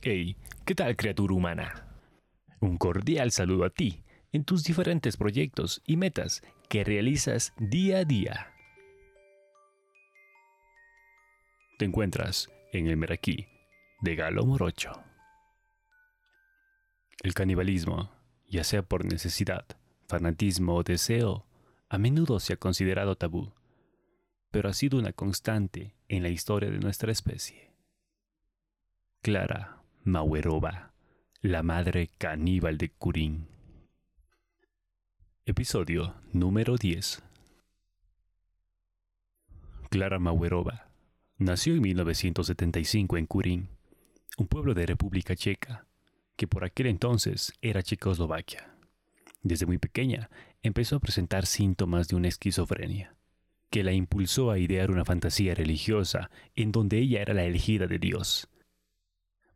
Hey, ¿qué tal criatura humana? Un cordial saludo a ti en tus diferentes proyectos y metas que realizas día a día. Te encuentras en el Meraquí de Galo Morocho. El canibalismo, ya sea por necesidad, fanatismo o deseo, a menudo se ha considerado tabú, pero ha sido una constante en la historia de nuestra especie. Clara Mauerova, la madre caníbal de Kurin. Episodio número 10. Clara Mauerova nació en 1975 en Kurin, un pueblo de República Checa, que por aquel entonces era Checoslovaquia. Desde muy pequeña empezó a presentar síntomas de una esquizofrenia, que la impulsó a idear una fantasía religiosa en donde ella era la elegida de Dios,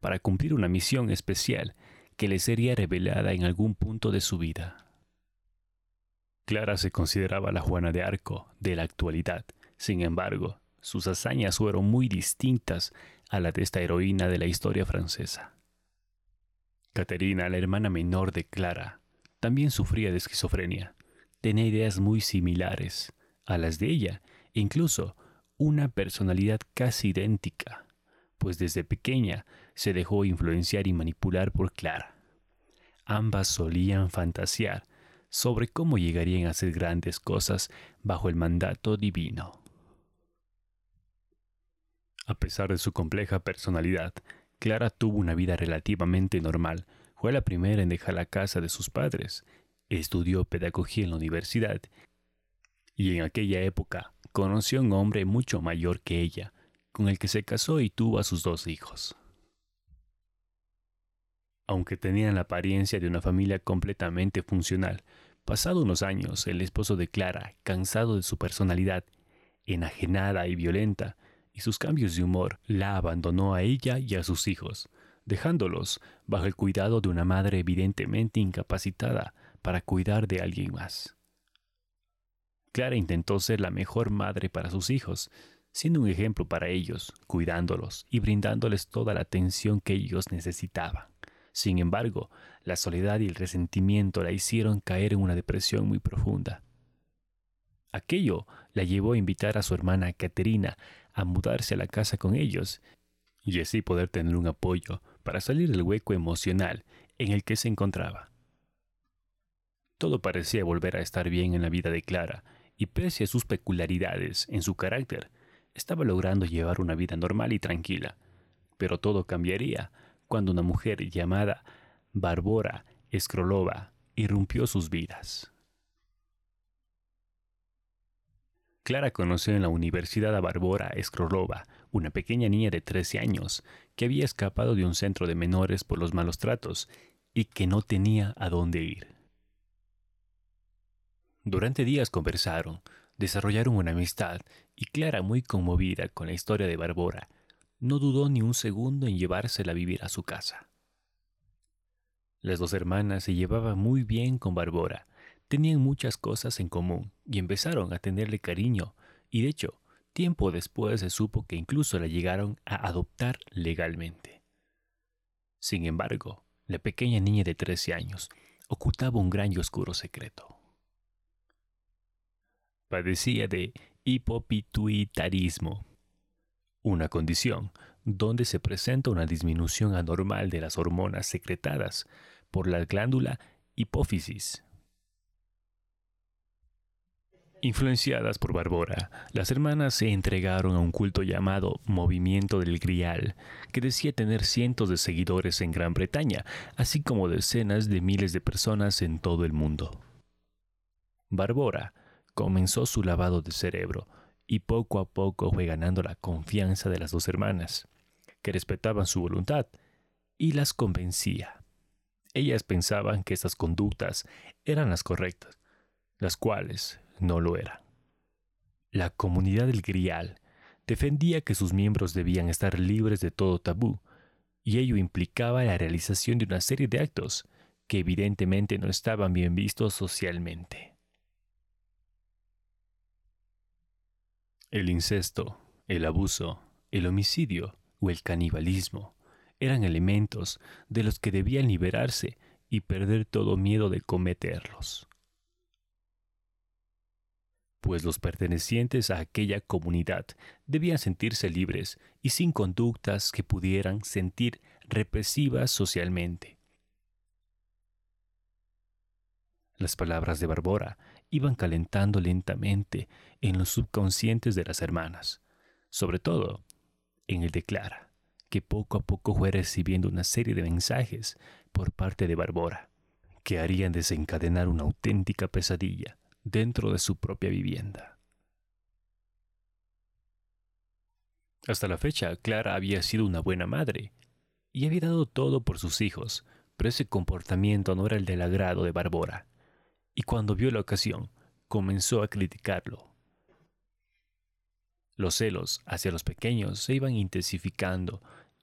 para cumplir una misión especial que le sería revelada en algún punto de su vida. Clara se consideraba la Juana de Arco de la actualidad, sin embargo, sus hazañas fueron muy distintas a las de esta heroína de la historia francesa. Caterina, la hermana menor de Clara, también sufría de esquizofrenia. Tenía ideas muy similares a las de ella e incluso una personalidad casi idéntica, pues desde pequeña se dejó influenciar y manipular por Clara. Ambas solían fantasear sobre cómo llegarían a hacer grandes cosas bajo el mandato divino. A pesar de su compleja personalidad, Clara tuvo una vida relativamente normal. Fue la primera en dejar la casa de sus padres. Estudió pedagogía en la universidad y en aquella época conoció a un hombre mucho mayor que ella, con el que se casó y tuvo a sus dos hijos. Aunque tenían la apariencia de una familia completamente funcional, pasado unos años el esposo de Clara, cansado de su personalidad, enajenada y violenta, y sus cambios de humor, la abandonó a ella y a sus hijos, dejándolos bajo el cuidado de una madre evidentemente incapacitada para cuidar de alguien más. Clara intentó ser la mejor madre para sus hijos, siendo un ejemplo para ellos, cuidándolos y brindándoles toda la atención que ellos necesitaban. Sin embargo, la soledad y el resentimiento la hicieron caer en una depresión muy profunda. Aquello la llevó a invitar a su hermana Caterina a mudarse a la casa con ellos y así poder tener un apoyo para salir del hueco emocional en el que se encontraba. Todo parecía volver a estar bien en la vida de Clara, y pese a sus peculiaridades en su carácter, estaba logrando llevar una vida normal y tranquila. Pero todo cambiaría cuando una mujer llamada Barbora Escrolova irrumpió sus vidas. Clara conoció en la universidad a Barbora Eskrolova, una pequeña niña de 13 años que había escapado de un centro de menores por los malos tratos y que no tenía a dónde ir. Durante días conversaron, desarrollaron una amistad y Clara, muy conmovida con la historia de Barbora, no dudó ni un segundo en llevársela a vivir a su casa. Las dos hermanas se llevaban muy bien con Barbora, tenían muchas cosas en común y empezaron a tenerle cariño, y de hecho, tiempo después se supo que incluso la llegaron a adoptar legalmente. Sin embargo, la pequeña niña de 13 años ocultaba un gran y oscuro secreto. Padecía de hipopituitarismo, una condición donde se presenta una disminución anormal de las hormonas secretadas por la glándula hipófisis Influenciadas por Barbora, las hermanas se entregaron a un culto llamado Movimiento del Grial, que decía tener cientos de seguidores en Gran Bretaña, así como decenas de miles de personas en todo el mundo. Barbora comenzó su lavado de cerebro y poco a poco fue ganando la confianza de las dos hermanas, que respetaban su voluntad y las convencía. Ellas pensaban que estas conductas eran las correctas, las cuales no lo era. La comunidad del Grial defendía que sus miembros debían estar libres de todo tabú, y ello implicaba la realización de una serie de actos que evidentemente no estaban bien vistos socialmente. El incesto, el abuso, el homicidio o el canibalismo eran elementos de los que debían liberarse y perder todo miedo de cometerlos. Pues los pertenecientes a aquella comunidad debían sentirse libres y sin conductas que pudieran sentir represivas socialmente. Las palabras de Barbora iban calentando lentamente en los subconscientes de las hermanas, sobre todo en el de Clara, que poco a poco fue recibiendo una serie de mensajes por parte de Barbora, que harían desencadenar una auténtica pesadilla dentro de su propia vivienda. Hasta la fecha, Clara había sido una buena madre y había dado todo por sus hijos, pero ese comportamiento no era el del agrado de Barbora y cuando vio la ocasión, comenzó a criticarlo. Los celos hacia los pequeños se iban intensificando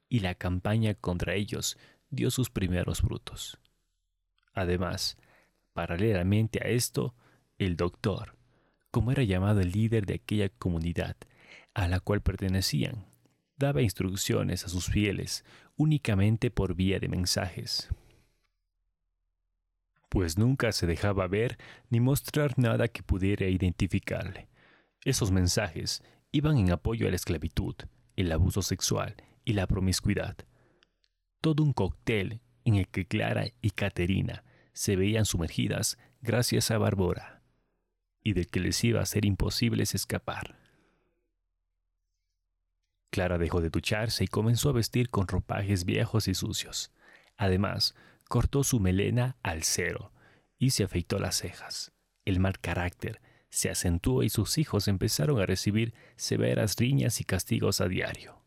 y la campaña contra ellos dio sus primeros frutos. Además, paralelamente a esto, el doctor, como era llamado el líder de aquella comunidad a la cual pertenecían, daba instrucciones a sus fieles únicamente por vía de mensajes pues nunca se dejaba ver ni mostrar nada que pudiera identificarle. Esos mensajes iban en apoyo a la esclavitud, el abuso sexual y la promiscuidad. Todo un cóctel en el que Clara y Caterina se veían sumergidas gracias a Barbora, y del que les iba a ser imposible escapar. Clara dejó de ducharse y comenzó a vestir con ropajes viejos y sucios. Además, cortó su melena al cero y se afeitó las cejas. El mal carácter se acentuó y sus hijos empezaron a recibir severas riñas y castigos a diario.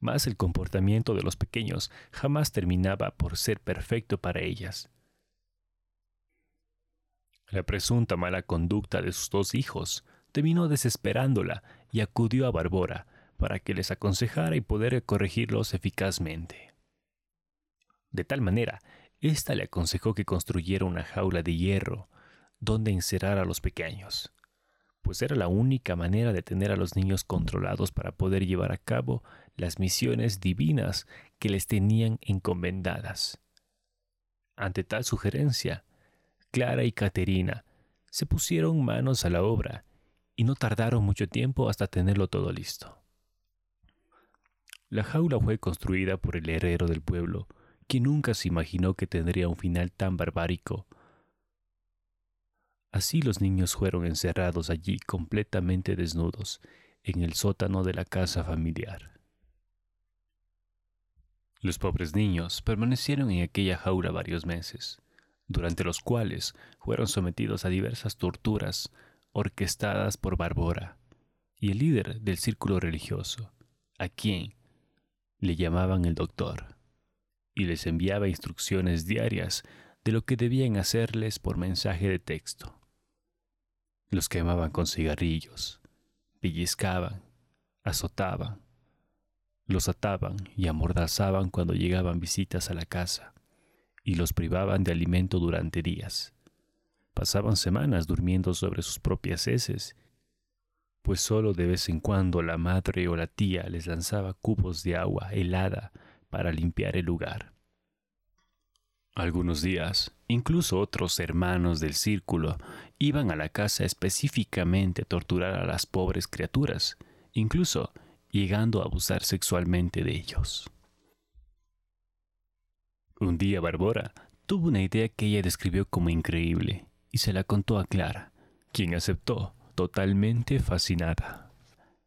Mas el comportamiento de los pequeños jamás terminaba por ser perfecto para ellas. La presunta mala conducta de sus dos hijos terminó desesperándola y acudió a Barbora para que les aconsejara y poder corregirlos eficazmente. De tal manera, ésta le aconsejó que construyera una jaula de hierro donde encerrar a los pequeños, pues era la única manera de tener a los niños controlados para poder llevar a cabo las misiones divinas que les tenían encomendadas. Ante tal sugerencia, Clara y Caterina se pusieron manos a la obra y no tardaron mucho tiempo hasta tenerlo todo listo. La jaula fue construida por el herrero del pueblo, quien nunca se imaginó que tendría un final tan barbárico. Así los niños fueron encerrados allí completamente desnudos, en el sótano de la casa familiar. Los pobres niños permanecieron en aquella jaula varios meses, durante los cuales fueron sometidos a diversas torturas orquestadas por Barbora y el líder del círculo religioso, a quien le llamaban el doctor y les enviaba instrucciones diarias de lo que debían hacerles por mensaje de texto. Los quemaban con cigarrillos, pellizcaban, azotaban, los ataban y amordazaban cuando llegaban visitas a la casa, y los privaban de alimento durante días. Pasaban semanas durmiendo sobre sus propias heces, pues solo de vez en cuando la madre o la tía les lanzaba cubos de agua helada para limpiar el lugar. Algunos días, incluso otros hermanos del círculo iban a la casa específicamente a torturar a las pobres criaturas, incluso llegando a abusar sexualmente de ellos. Un día Barbora tuvo una idea que ella describió como increíble y se la contó a Clara, quien aceptó totalmente fascinada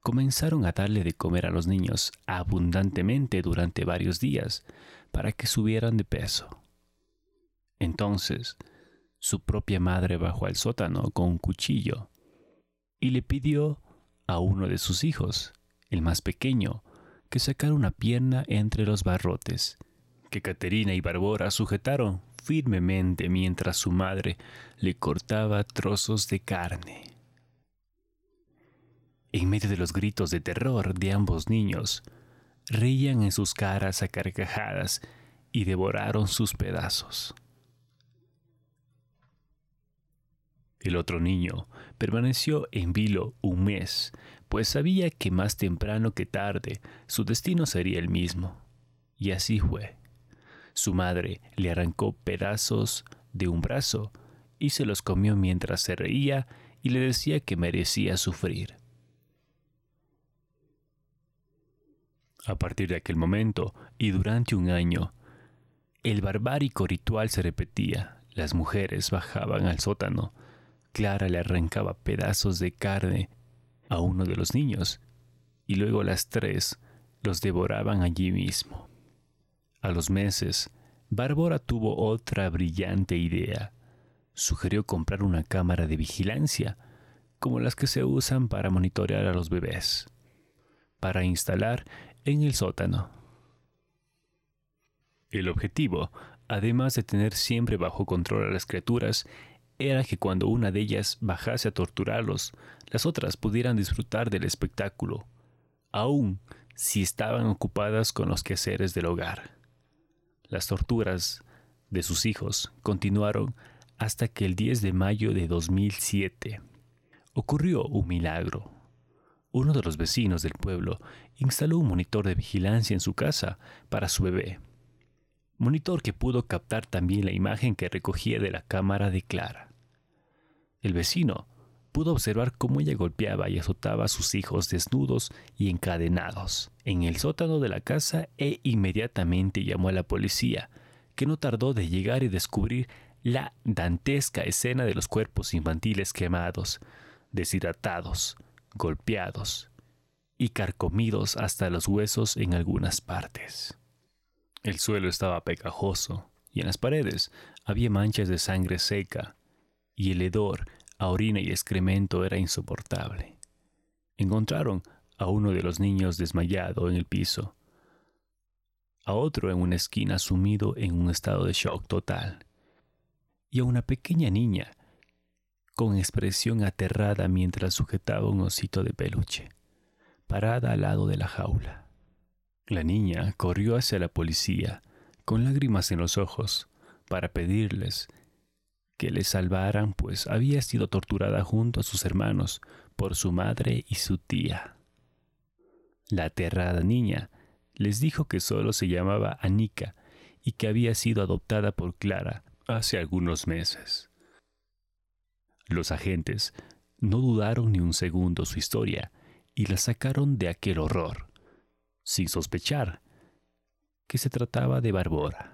comenzaron a darle de comer a los niños abundantemente durante varios días para que subieran de peso. Entonces, su propia madre bajó al sótano con un cuchillo y le pidió a uno de sus hijos, el más pequeño, que sacara una pierna entre los barrotes, que Caterina y Barbora sujetaron firmemente mientras su madre le cortaba trozos de carne. En medio de los gritos de terror de ambos niños, reían en sus caras a carcajadas y devoraron sus pedazos. El otro niño permaneció en vilo un mes, pues sabía que más temprano que tarde su destino sería el mismo, Y así fue. Su madre le arrancó pedazos de un brazo y se los comió mientras se reía y le decía que merecía sufrir. A partir de aquel momento y durante un año, el barbárico ritual se repetía. Las mujeres bajaban al sótano. Clara le arrancaba pedazos de carne a uno de los niños y luego las tres los devoraban allí mismo. A los meses, Bárbara tuvo otra brillante idea. Sugirió comprar una cámara de vigilancia, como las que se usan para monitorear a los bebés, para instalar en el sótano. El objetivo, además de tener siempre bajo control a las criaturas, era que cuando una de ellas bajase a torturarlos, las otras pudieran disfrutar del espectáculo, aun si estaban ocupadas con los quehaceres del hogar. Las torturas de sus hijos continuaron hasta que el 10 de mayo de 2007 ocurrió un milagro. Uno de los vecinos del pueblo instaló un monitor de vigilancia en su casa para su bebé monitor que pudo captar también la imagen que recogía de la cámara de Clara. El vecino pudo observar cómo ella golpeaba y azotaba a sus hijos desnudos y encadenados en el sótano de la casa e inmediatamente llamó a la policía, que no tardó de llegar y descubrir la dantesca escena de los cuerpos infantiles quemados, deshidratados, golpeados y carcomidos hasta los huesos en algunas partes. El suelo estaba pegajoso y en las paredes había manchas de sangre seca y el hedor a orina y excremento era insoportable. Encontraron a uno de los niños desmayado en el piso, a otro en una esquina sumido en un estado de shock total, y a una pequeña niña con expresión aterrada mientras sujetaba un osito de peluche, parada al lado de la jaula. La niña corrió hacia la policía, con lágrimas en los ojos, para pedirles que le salvaran, pues había sido torturada junto a sus hermanos por su madre y su tía. La aterrada niña les dijo que solo se llamaba Anika y que había sido adoptada por Clara hace algunos meses. Los agentes no dudaron ni un segundo su historia y la sacaron de aquel horror sin sospechar que se trataba de Barbora.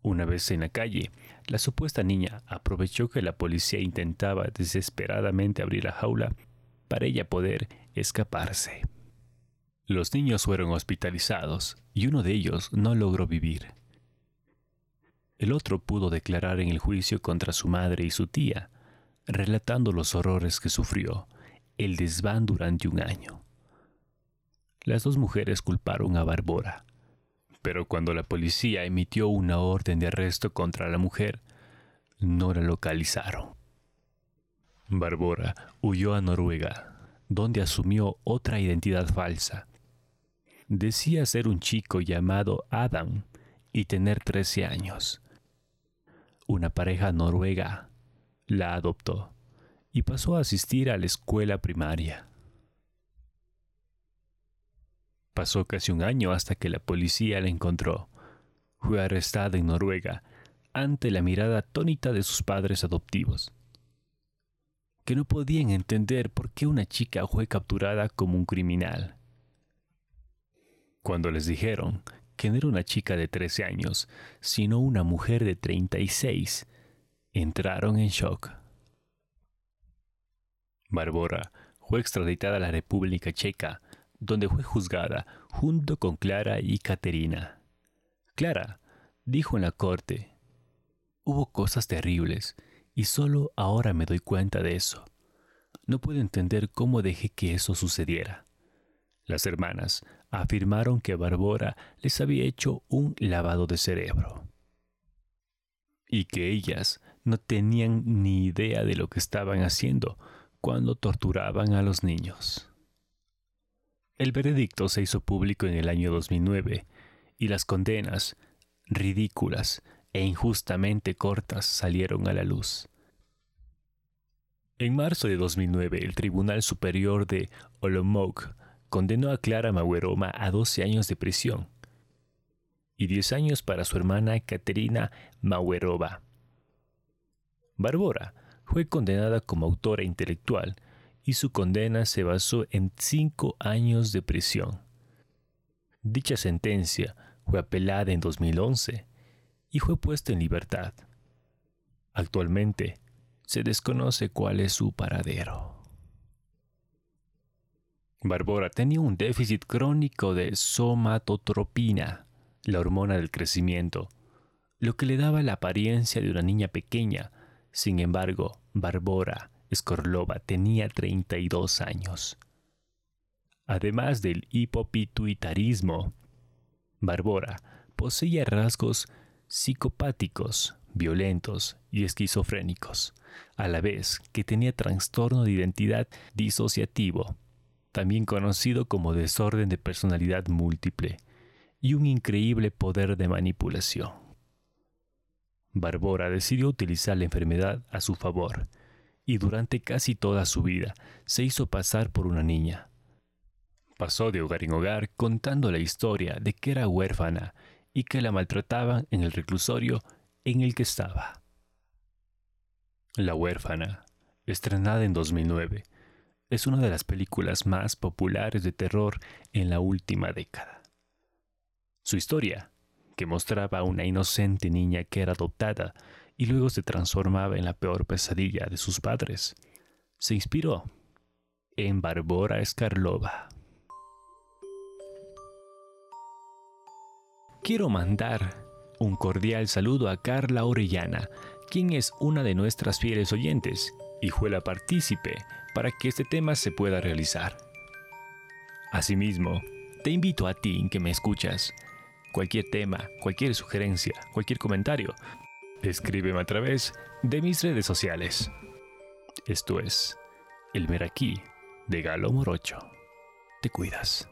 Una vez en la calle, la supuesta niña aprovechó que la policía intentaba desesperadamente abrir la jaula para ella poder escaparse. Los niños fueron hospitalizados y uno de ellos no logró vivir. El otro pudo declarar en el juicio contra su madre y su tía, relatando los horrores que sufrió, el desván durante un año. Las dos mujeres culparon a Barbora. Pero cuando la policía emitió una orden de arresto contra la mujer, no la localizaron. Barbora huyó a Noruega, donde asumió otra identidad falsa. Decía ser un chico llamado Adam y tener 13 años. Una pareja noruega la adoptó y pasó a asistir a la escuela primaria. Pasó casi un año hasta que la policía la encontró. Fue arrestada en Noruega ante la mirada atónita de sus padres adoptivos, que no podían entender por qué una chica fue capturada como un criminal. Cuando les dijeron que no era una chica de 13 años, sino una mujer de 36, entraron en shock. Barbora fue extraditada a la República Checa donde fue juzgada junto con Clara y Caterina. Clara dijo en la corte, hubo cosas terribles y solo ahora me doy cuenta de eso. No puedo entender cómo dejé que eso sucediera. Las hermanas afirmaron que Barbora les había hecho un lavado de cerebro y que ellas no tenían ni idea de lo que estaban haciendo cuando torturaban a los niños. El veredicto se hizo público en el año 2009 y las condenas, ridículas e injustamente cortas, salieron a la luz. En marzo de 2009, el Tribunal Superior de Olomouc condenó a Clara Maueroma a 12 años de prisión y 10 años para su hermana Caterina Mauerova. Barbora fue condenada como autora intelectual y su condena se basó en 5 años de prisión. Dicha sentencia fue apelada en 2011 y fue puesta en libertad. Actualmente se desconoce cuál es su paradero. Barbora tenía un déficit crónico de somatotropina, la hormona del crecimiento, lo que le daba la apariencia de una niña pequeña. Sin embargo, Barbora Skorlova tenía 32 años. Además del hipopituitarismo, Barbora poseía rasgos psicopáticos, violentos y esquizofrénicos, a la vez que tenía trastorno de identidad disociativo también conocido como desorden de personalidad múltiple, y un increíble poder de manipulación. Barbora decidió utilizar la enfermedad a su favor, y durante casi toda su vida se hizo pasar por una niña. Pasó de hogar en hogar contando la historia de que era huérfana y que la maltrataban en el reclusorio en el que estaba. La huérfana, estrenada en 2009, es una de las películas más populares de terror en la última década. Su historia, que mostraba a una inocente niña que era adoptada y luego se transformaba en la peor pesadilla de sus padres, se inspiró en Barbora Escarlova. Quiero mandar un cordial saludo a Carla Orellana, quien es una de nuestras fieles oyentes y fue la partícipe para que este tema se pueda realizar. Asimismo, te invito a ti que me escuchas. Cualquier tema, cualquier sugerencia, cualquier comentario, escríbeme a través de mis redes sociales. Esto es El Meraquí de Galo Morocho. Te cuidas.